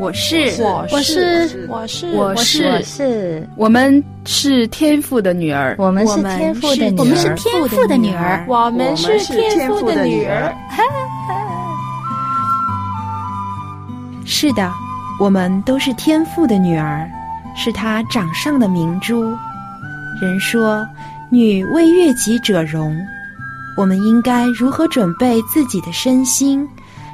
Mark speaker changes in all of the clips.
Speaker 1: 我是，
Speaker 2: 我是，我是，
Speaker 3: 我
Speaker 4: 是，我是，
Speaker 3: 我们是天赋的女儿。
Speaker 4: 我们是天赋的女儿。
Speaker 5: 我们是天赋的女儿。
Speaker 2: 我们是天赋的女儿。
Speaker 1: 是的，我们都是天赋的女儿。是他掌上的明珠。人说“女为悦己者容”，我们应该如何准备自己的身心，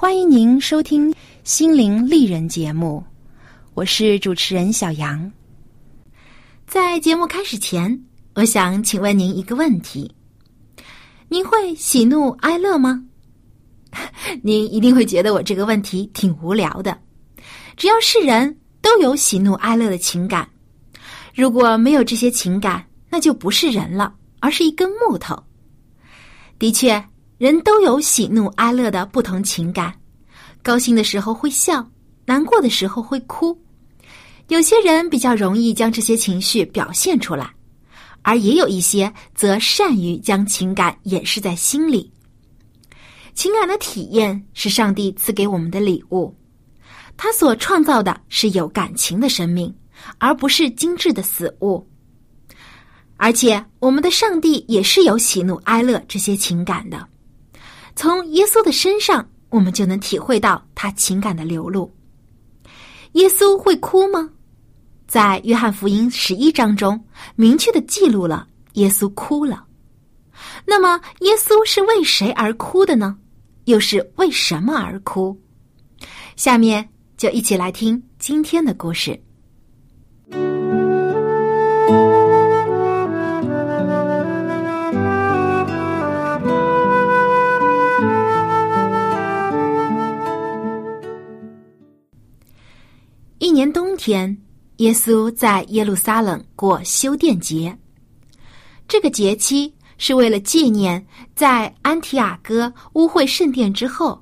Speaker 1: 欢迎您收听《心灵丽人》节目，我是主持人小杨。在节目开始前，我想请问您一个问题：您会喜怒哀乐吗？您一定会觉得我这个问题挺无聊的。只要是人都有喜怒哀乐的情感，如果没有这些情感，那就不是人了，而是一根木头。的确。人都有喜怒哀乐的不同情感，高兴的时候会笑，难过的时候会哭。有些人比较容易将这些情绪表现出来，而也有一些则善于将情感掩饰在心里。情感的体验是上帝赐给我们的礼物，他所创造的是有感情的生命，而不是精致的死物。而且，我们的上帝也是有喜怒哀乐这些情感的。从耶稣的身上，我们就能体会到他情感的流露。耶稣会哭吗？在约翰福音十一章中，明确的记录了耶稣哭了。那么，耶稣是为谁而哭的呢？又是为什么而哭？下面就一起来听今天的故事。天，耶稣在耶路撒冷过修殿节。这个节期是为了纪念在安提阿哥污秽圣殿之后，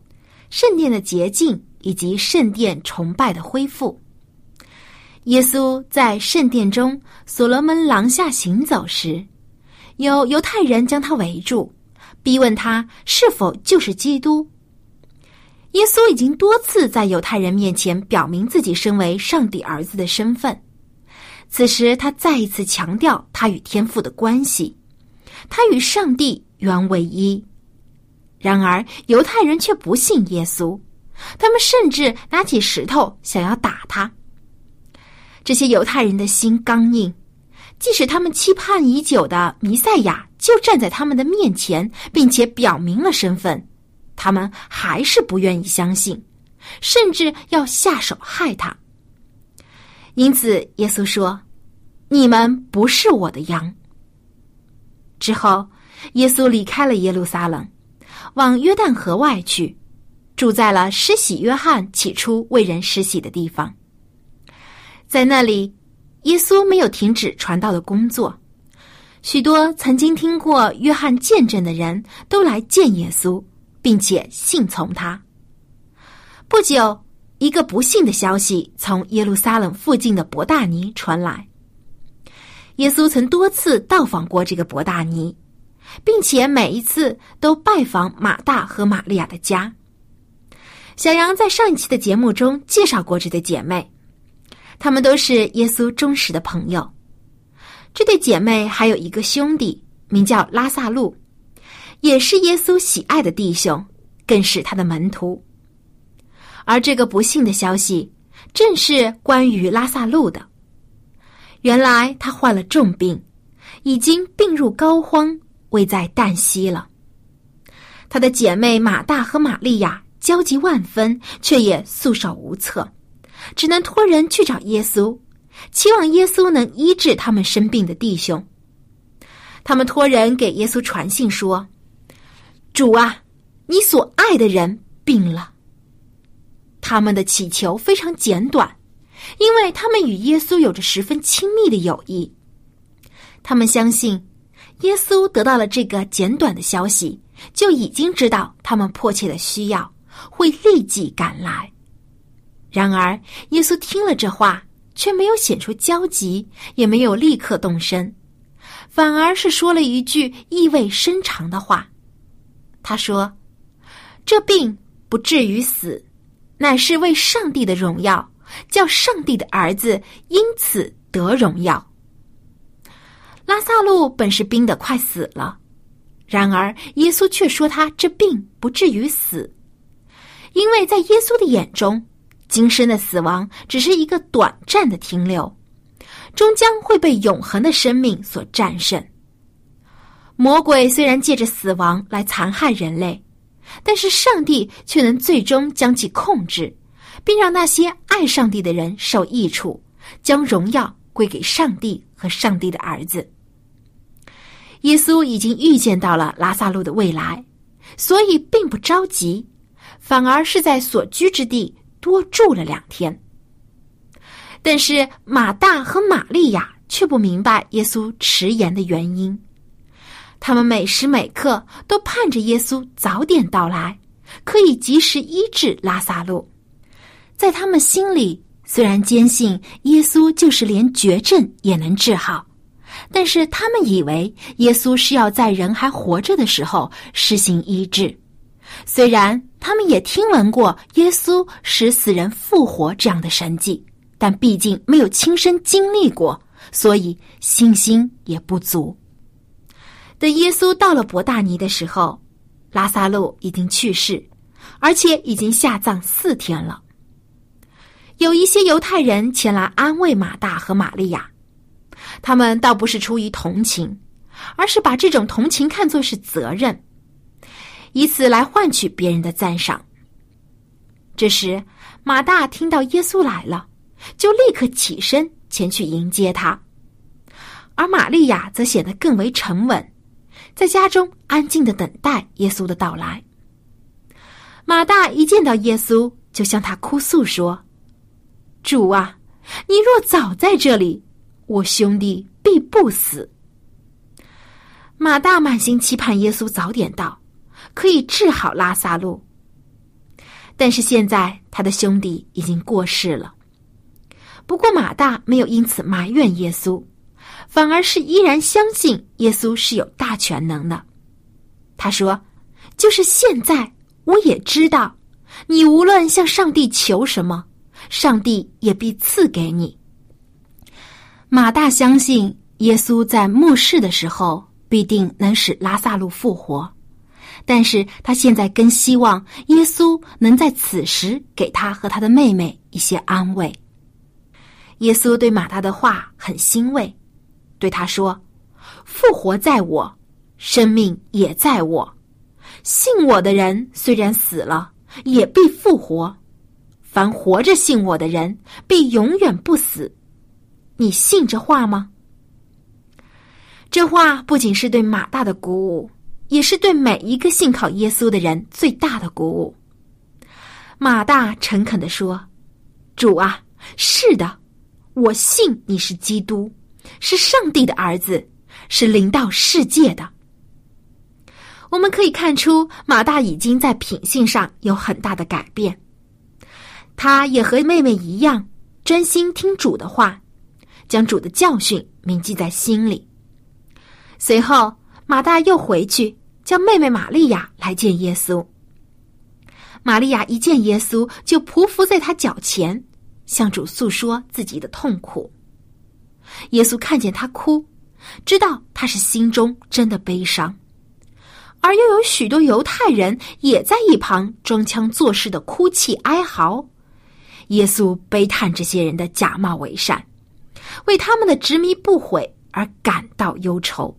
Speaker 1: 圣殿的洁净以及圣殿崇拜的恢复。耶稣在圣殿中所罗门廊下行走时，有犹太人将他围住，逼问他是否就是基督。耶稣已经多次在犹太人面前表明自己身为上帝儿子的身份，此时他再一次强调他与天父的关系，他与上帝原为一。然而犹太人却不信耶稣，他们甚至拿起石头想要打他。这些犹太人的心刚硬，即使他们期盼已久的弥赛亚就站在他们的面前，并且表明了身份。他们还是不愿意相信，甚至要下手害他。因此，耶稣说：“你们不是我的羊。”之后，耶稣离开了耶路撒冷，往约旦河外去，住在了施洗约翰起初为人施洗的地方。在那里，耶稣没有停止传道的工作。许多曾经听过约翰见证的人都来见耶稣。并且信从他。不久，一个不幸的消息从耶路撒冷附近的伯大尼传来。耶稣曾多次到访过这个伯大尼，并且每一次都拜访马大和玛利亚的家。小杨在上一期的节目中介绍过这对姐妹，她们都是耶稣忠实的朋友。这对姐妹还有一个兄弟，名叫拉萨路。也是耶稣喜爱的弟兄，更是他的门徒。而这个不幸的消息，正是关于拉萨路的。原来他患了重病，已经病入膏肓，危在旦夕了。他的姐妹马大和玛利亚焦急万分，却也束手无策，只能托人去找耶稣，期望耶稣能医治他们生病的弟兄。他们托人给耶稣传信说：“主啊，你所爱的人病了。”他们的祈求非常简短，因为他们与耶稣有着十分亲密的友谊。他们相信，耶稣得到了这个简短的消息，就已经知道他们迫切的需要，会立即赶来。然而，耶稣听了这话，却没有显出焦急，也没有立刻动身，反而是说了一句意味深长的话。他说：“这病不至于死。”乃是为上帝的荣耀，叫上帝的儿子因此得荣耀。拉萨路本是病得快死了，然而耶稣却说他这病不至于死，因为在耶稣的眼中，今生的死亡只是一个短暂的停留，终将会被永恒的生命所战胜。魔鬼虽然借着死亡来残害人类。但是上帝却能最终将其控制，并让那些爱上帝的人受益处，将荣耀归给上帝和上帝的儿子。耶稣已经预见到了拉萨路的未来，所以并不着急，反而是在所居之地多住了两天。但是马大和玛利亚却不明白耶稣迟延的原因。他们每时每刻都盼着耶稣早点到来，可以及时医治拉萨路。在他们心里，虽然坚信耶稣就是连绝症也能治好，但是他们以为耶稣是要在人还活着的时候实行医治。虽然他们也听闻过耶稣使死人复活这样的神迹，但毕竟没有亲身经历过，所以信心也不足。等耶稣到了伯大尼的时候，拉萨路已经去世，而且已经下葬四天了。有一些犹太人前来安慰马大和玛利亚，他们倒不是出于同情，而是把这种同情看作是责任，以此来换取别人的赞赏。这时，马大听到耶稣来了，就立刻起身前去迎接他，而玛利亚则显得更为沉稳。在家中安静的等待耶稣的到来。马大一见到耶稣，就向他哭诉说：“主啊，你若早在这里，我兄弟必不死。”马大满心期盼耶稣早点到，可以治好拉萨路。但是现在他的兄弟已经过世了。不过马大没有因此埋怨耶稣。反而是依然相信耶稣是有大全能的。他说：“就是现在，我也知道，你无论向上帝求什么，上帝也必赐给你。”马大相信耶稣在末世的时候必定能使拉萨路复活，但是他现在更希望耶稣能在此时给他和他的妹妹一些安慰。耶稣对马大的话很欣慰。对他说：“复活在我，生命也在我。信我的人虽然死了，也必复活；凡活着信我的人，必永远不死。你信这话吗？”这话不仅是对马大的鼓舞，也是对每一个信靠耶稣的人最大的鼓舞。马大诚恳的说：“主啊，是的，我信你是基督。”是上帝的儿子，是临到世界的。我们可以看出，马大已经在品性上有很大的改变。他也和妹妹一样，专心听主的话，将主的教训铭记在心里。随后，马大又回去叫妹妹玛利亚来见耶稣。玛利亚一见耶稣，就匍匐在他脚前，向主诉说自己的痛苦。耶稣看见他哭，知道他是心中真的悲伤，而又有许多犹太人也在一旁装腔作势的哭泣哀嚎。耶稣悲叹这些人的假冒伪善，为他们的执迷不悔而感到忧愁。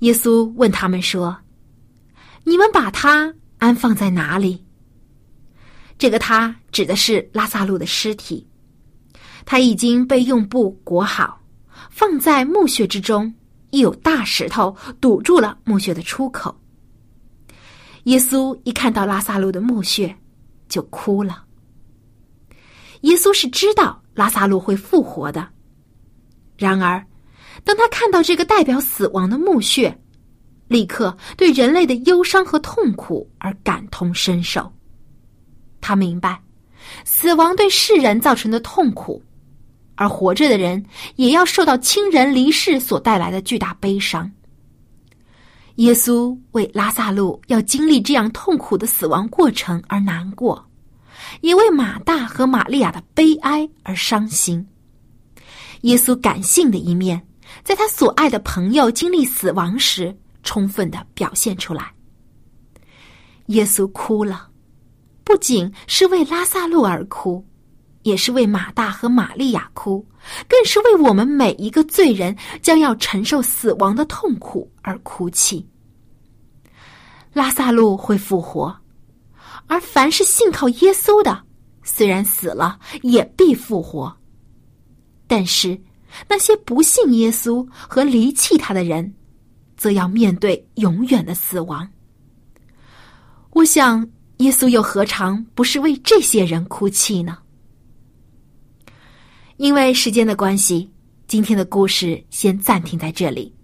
Speaker 1: 耶稣问他们说：“你们把他安放在哪里？”这个“他”指的是拉萨路的尸体，他已经被用布裹好，放在墓穴之中，一有大石头堵住了墓穴的出口。耶稣一看到拉萨路的墓穴，就哭了。耶稣是知道拉萨路会复活的，然而，当他看到这个代表死亡的墓穴，立刻对人类的忧伤和痛苦而感同身受。他明白，死亡对世人造成的痛苦，而活着的人也要受到亲人离世所带来的巨大悲伤。耶稣为拉萨路要经历这样痛苦的死亡过程而难过。也为马大和玛利亚的悲哀而伤心。耶稣感性的一面，在他所爱的朋友经历死亡时，充分的表现出来。耶稣哭了，不仅是为拉萨路而哭，也是为马大和玛利亚哭，更是为我们每一个罪人将要承受死亡的痛苦而哭泣。拉萨路会复活。而凡是信靠耶稣的，虽然死了，也必复活。但是那些不信耶稣和离弃他的人，则要面对永远的死亡。我想，耶稣又何尝不是为这些人哭泣呢？因为时间的关系，今天的故事先暂停在这里。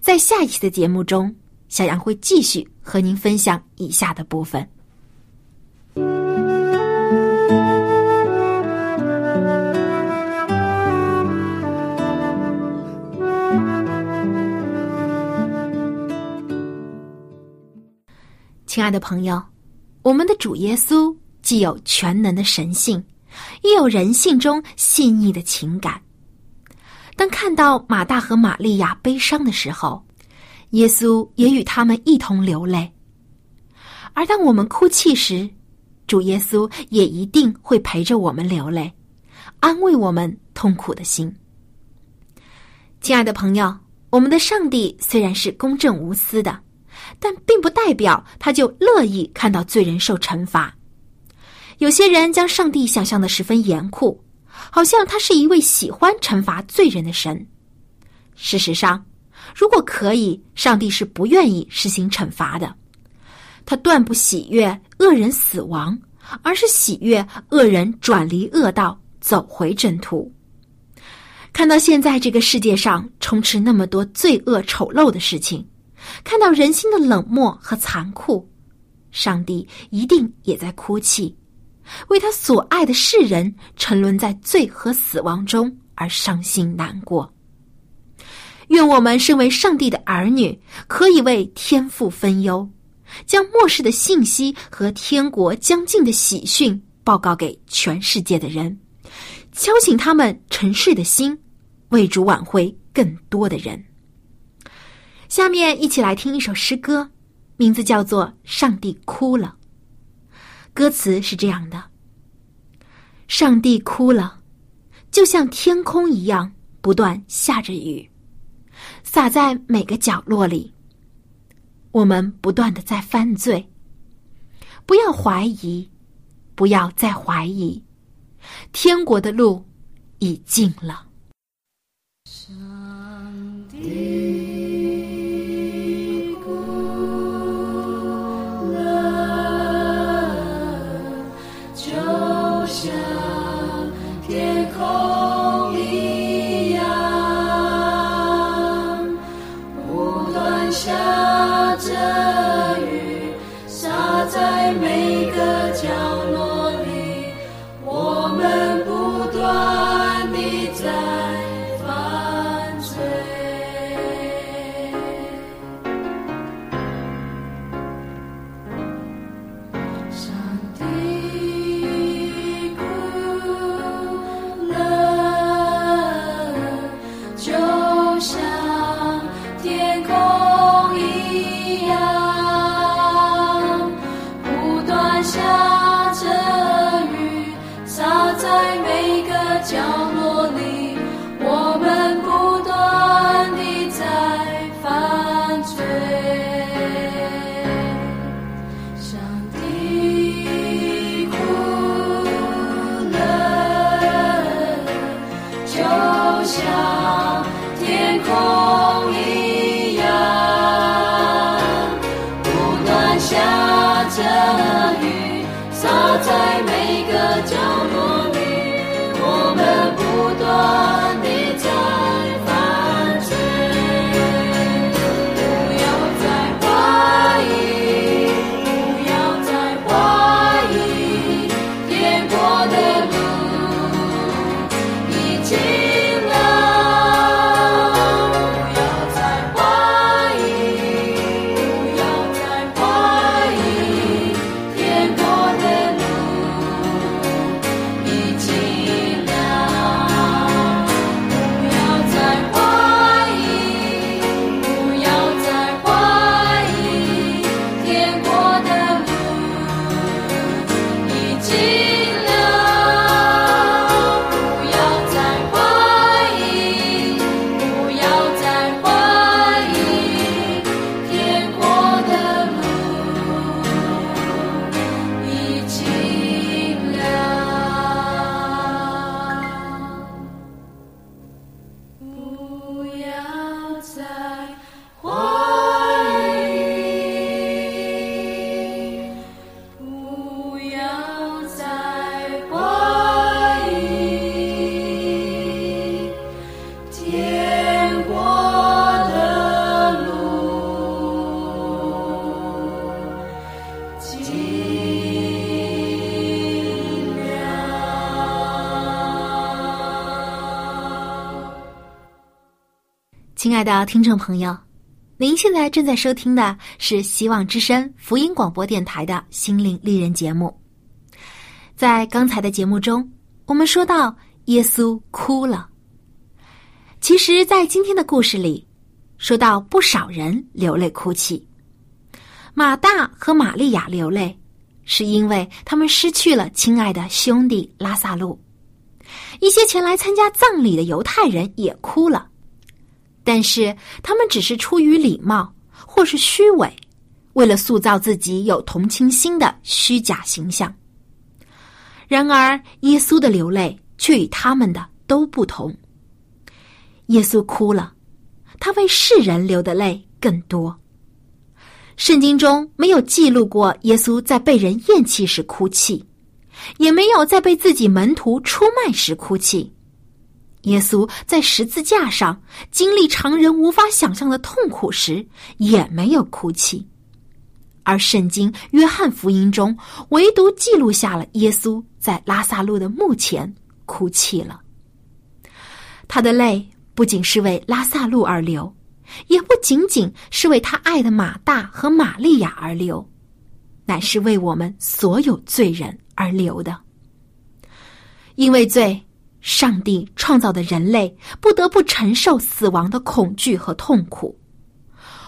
Speaker 1: 在下一期的节目中，小杨会继续和您分享以下的部分。亲爱的朋友，我们的主耶稣既有全能的神性，也有人性中细腻的情感。当看到马大和玛利亚悲伤的时候，耶稣也与他们一同流泪；而当我们哭泣时，主耶稣也一定会陪着我们流泪，安慰我们痛苦的心。亲爱的朋友，我们的上帝虽然是公正无私的。但并不代表他就乐意看到罪人受惩罚。有些人将上帝想象的十分严酷，好像他是一位喜欢惩罚罪人的神。事实上，如果可以，上帝是不愿意实行惩罚的。他断不喜悦恶人死亡，而是喜悦恶人转离恶道，走回正途。看到现在这个世界上充斥那么多罪恶丑陋的事情。看到人心的冷漠和残酷，上帝一定也在哭泣，为他所爱的世人沉沦在罪和死亡中而伤心难过。愿我们身为上帝的儿女，可以为天父分忧，将末世的信息和天国将近的喜讯报告给全世界的人，敲醒他们沉睡的心，为主挽回更多的人。下面一起来听一首诗歌，名字叫做《上帝哭了》。歌词是这样的：上帝哭了，就像天空一样，不断下着雨，洒在每个角落里。我们不断的在犯罪，不要怀疑，不要再怀疑，天国的路已尽了。上帝。亲爱的听众朋友，您现在正在收听的是希望之声福音广播电台的心灵丽人节目。在刚才的节目中，我们说到耶稣哭了。其实，在今天的故事里，说到不少人流泪哭泣。马大和玛利亚流泪，是因为他们失去了亲爱的兄弟拉萨路。一些前来参加葬礼的犹太人也哭了。但是他们只是出于礼貌，或是虚伪，为了塑造自己有同情心的虚假形象。然而，耶稣的流泪却与他们的都不同。耶稣哭了，他为世人流的泪更多。圣经中没有记录过耶稣在被人厌弃时哭泣，也没有在被自己门徒出卖时哭泣。耶稣在十字架上经历常人无法想象的痛苦时，也没有哭泣；而圣经约翰福音中唯独记录下了耶稣在拉萨路的墓前哭泣了。他的泪不仅是为拉萨路而流，也不仅仅是为他爱的马大和玛利亚而流，乃是为我们所有罪人而流的，因为罪。上帝创造的人类不得不承受死亡的恐惧和痛苦，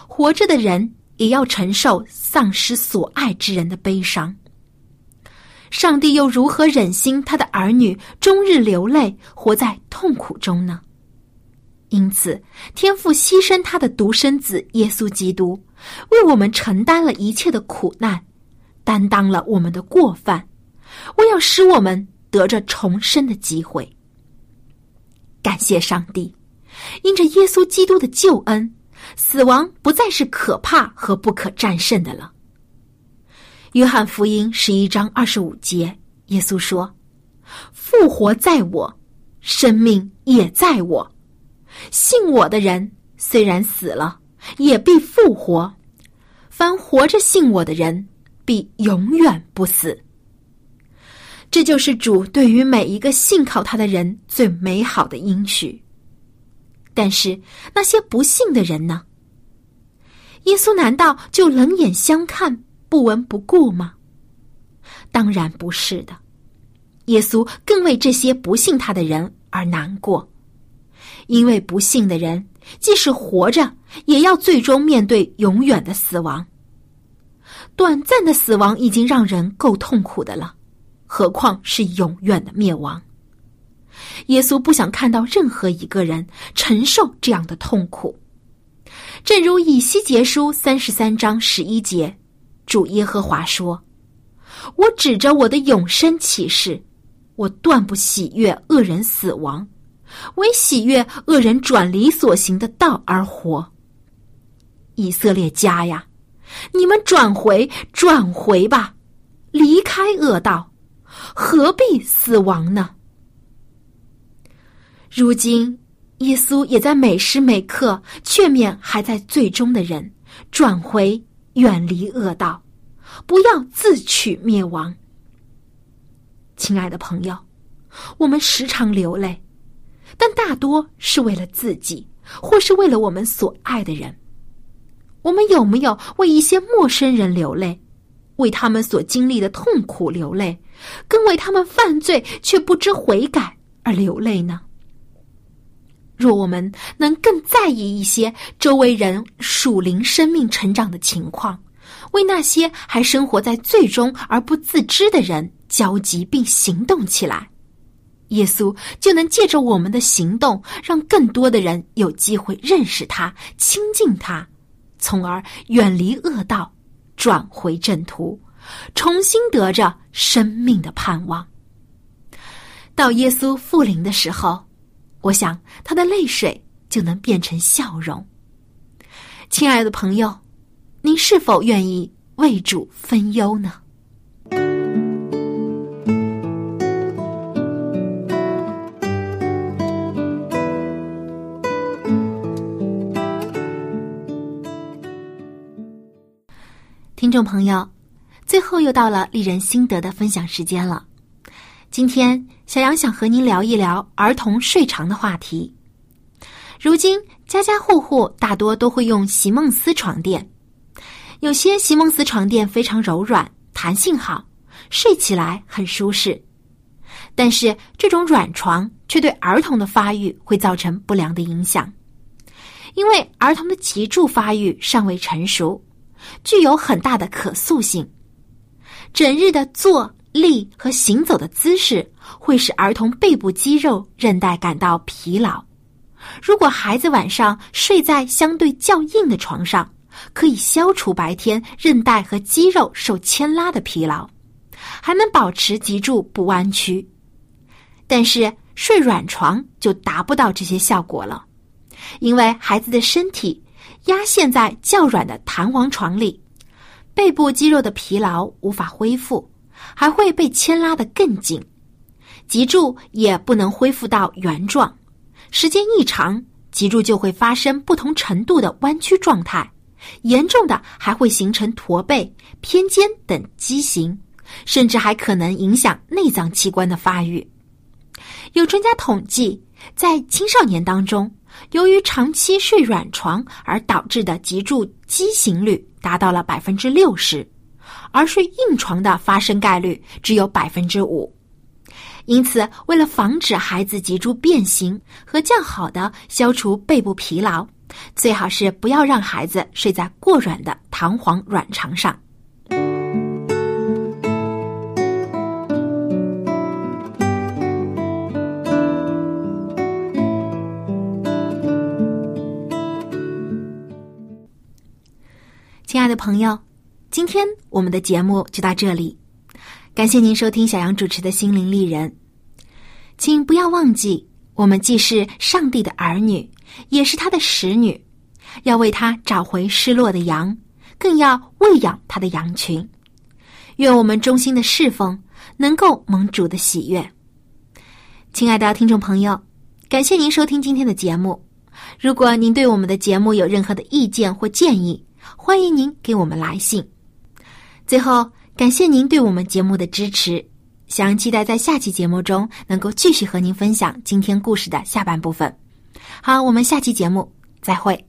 Speaker 1: 活着的人也要承受丧失所爱之人的悲伤。上帝又如何忍心他的儿女终日流泪，活在痛苦中呢？因此，天父牺牲他的独生子耶稣基督，为我们承担了一切的苦难，担当了我们的过犯，为要使我们得着重生的机会。感谢上帝，因着耶稣基督的救恩，死亡不再是可怕和不可战胜的了。约翰福音十一章二十五节，耶稣说：“复活在我，生命也在我。信我的人，虽然死了，也必复活；凡活着信我的人，必永远不死。”这就是主对于每一个信靠他的人最美好的应许。但是那些不信的人呢？耶稣难道就冷眼相看、不闻不顾吗？当然不是的。耶稣更为这些不信他的人而难过，因为不信的人即使活着，也要最终面对永远的死亡。短暂的死亡已经让人够痛苦的了。何况是永远的灭亡。耶稣不想看到任何一个人承受这样的痛苦。正如以西结书三十三章十一节，主耶和华说：“我指着我的永生启示，我断不喜悦恶人死亡，唯喜悦恶人转离所行的道而活。”以色列家呀，你们转回，转回吧，离开恶道。何必死亡呢？如今，耶稣也在每时每刻劝勉还在最终的人，转回远离恶道，不要自取灭亡。亲爱的朋友，我们时常流泪，但大多是为了自己，或是为了我们所爱的人。我们有没有为一些陌生人流泪，为他们所经历的痛苦流泪，更为他们犯罪却不知悔改而流泪呢？若我们能更在意一些周围人属灵生命成长的情况，为那些还生活在最终而不自知的人焦急并行动起来，耶稣就能借着我们的行动，让更多的人有机会认识他、亲近他，从而远离恶道，转回正途，重新得着生命的盼望。到耶稣复临的时候。我想，他的泪水就能变成笑容。亲爱的朋友，您是否愿意为主分忧呢？听众朋友，最后又到了令人心得的分享时间了。今天，小杨想和您聊一聊儿童睡床的话题。如今，家家户户大多都会用席梦思床垫，有些席梦思床垫非常柔软，弹性好，睡起来很舒适。但是，这种软床却对儿童的发育会造成不良的影响，因为儿童的脊柱发育尚未成熟，具有很大的可塑性，整日的坐。立和行走的姿势会使儿童背部肌肉韧带感到疲劳。如果孩子晚上睡在相对较硬的床上，可以消除白天韧带和肌肉受牵拉的疲劳，还能保持脊柱不弯曲。但是睡软床就达不到这些效果了，因为孩子的身体压陷在较软的弹簧床里，背部肌肉的疲劳无法恢复。还会被牵拉得更紧，脊柱也不能恢复到原状。时间一长，脊柱就会发生不同程度的弯曲状态，严重的还会形成驼背、偏肩等畸形，甚至还可能影响内脏器官的发育。有专家统计，在青少年当中，由于长期睡软床而导致的脊柱畸形率达到了百分之六十。而睡硬床的发生概率只有百分之五，因此，为了防止孩子脊柱变形和较好的消除背部疲劳，最好是不要让孩子睡在过软的弹簧软床上。亲爱的朋友。今天我们的节目就到这里，感谢您收听小杨主持的心灵丽人，请不要忘记，我们既是上帝的儿女，也是他的使女，要为他找回失落的羊，更要喂养他的羊群。愿我们衷心的侍奉能够蒙主的喜悦。亲爱的听众朋友，感谢您收听今天的节目。如果您对我们的节目有任何的意见或建议，欢迎您给我们来信。最后，感谢您对我们节目的支持，想期待在下期节目中能够继续和您分享今天故事的下半部分。好，我们下期节目再会。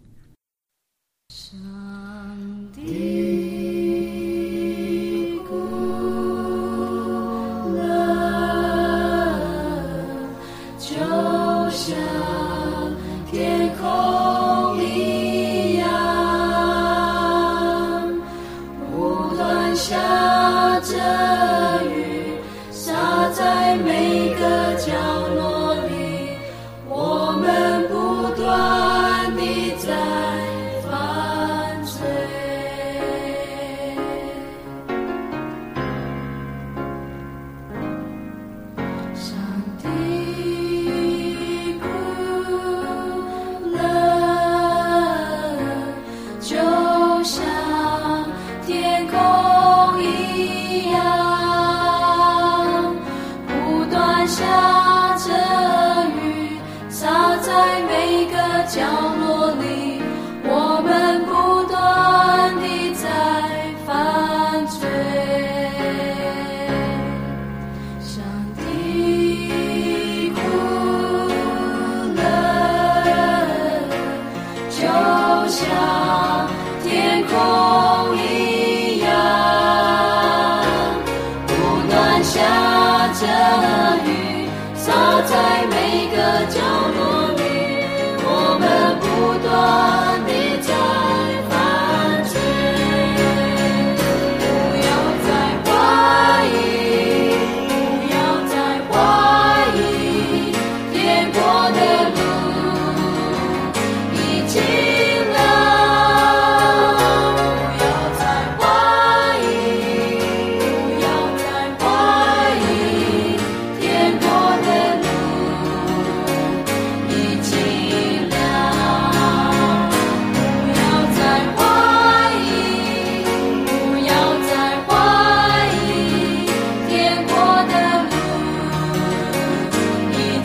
Speaker 6: 向天空。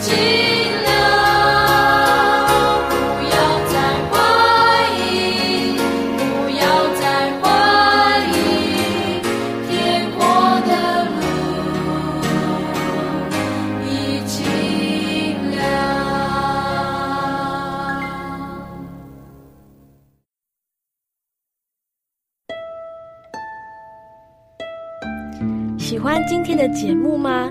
Speaker 6: 尽量不要再怀疑不要再怀疑天国的路已经了
Speaker 7: 喜欢今天的节目吗？